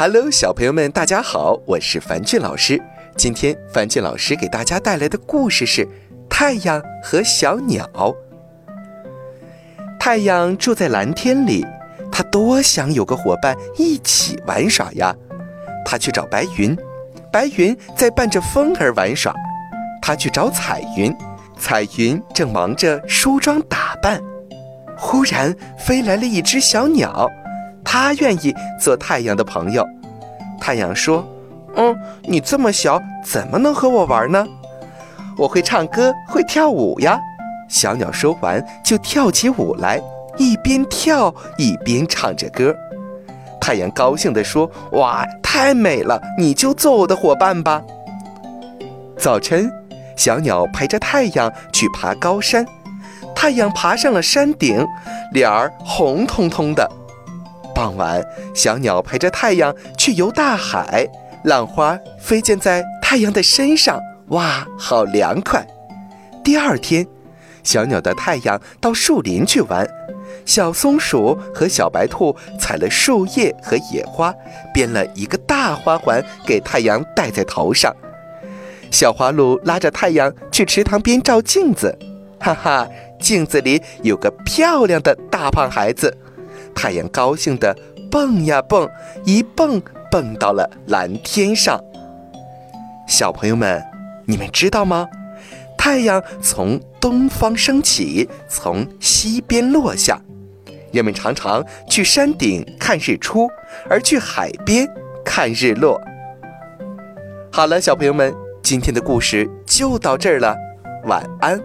Hello，小朋友们，大家好，我是樊俊老师。今天樊俊老师给大家带来的故事是《太阳和小鸟》。太阳住在蓝天里，他多想有个伙伴一起玩耍呀。他去找白云，白云在伴着风儿玩耍。他去找彩云，彩云正忙着梳妆打扮。忽然飞来了一只小鸟。他愿意做太阳的朋友。太阳说：“嗯，你这么小，怎么能和我玩呢？我会唱歌，会跳舞呀。”小鸟说完，就跳起舞来，一边跳一边唱着歌。太阳高兴地说：“哇，太美了！你就做我的伙伴吧。”早晨，小鸟陪着太阳去爬高山。太阳爬上了山顶，脸儿红彤彤的。傍晚，小鸟陪着太阳去游大海，浪花飞溅在太阳的身上，哇，好凉快！第二天，小鸟带太阳到树林去玩，小松鼠和小白兔采了树叶和野花，编了一个大花环给太阳戴在头上。小花鹿拉着太阳去池塘边照镜子，哈哈，镜子里有个漂亮的大胖孩子。太阳高兴地蹦呀蹦，一蹦蹦到了蓝天上。小朋友们，你们知道吗？太阳从东方升起，从西边落下。人们常常去山顶看日出，而去海边看日落。好了，小朋友们，今天的故事就到这儿了，晚安。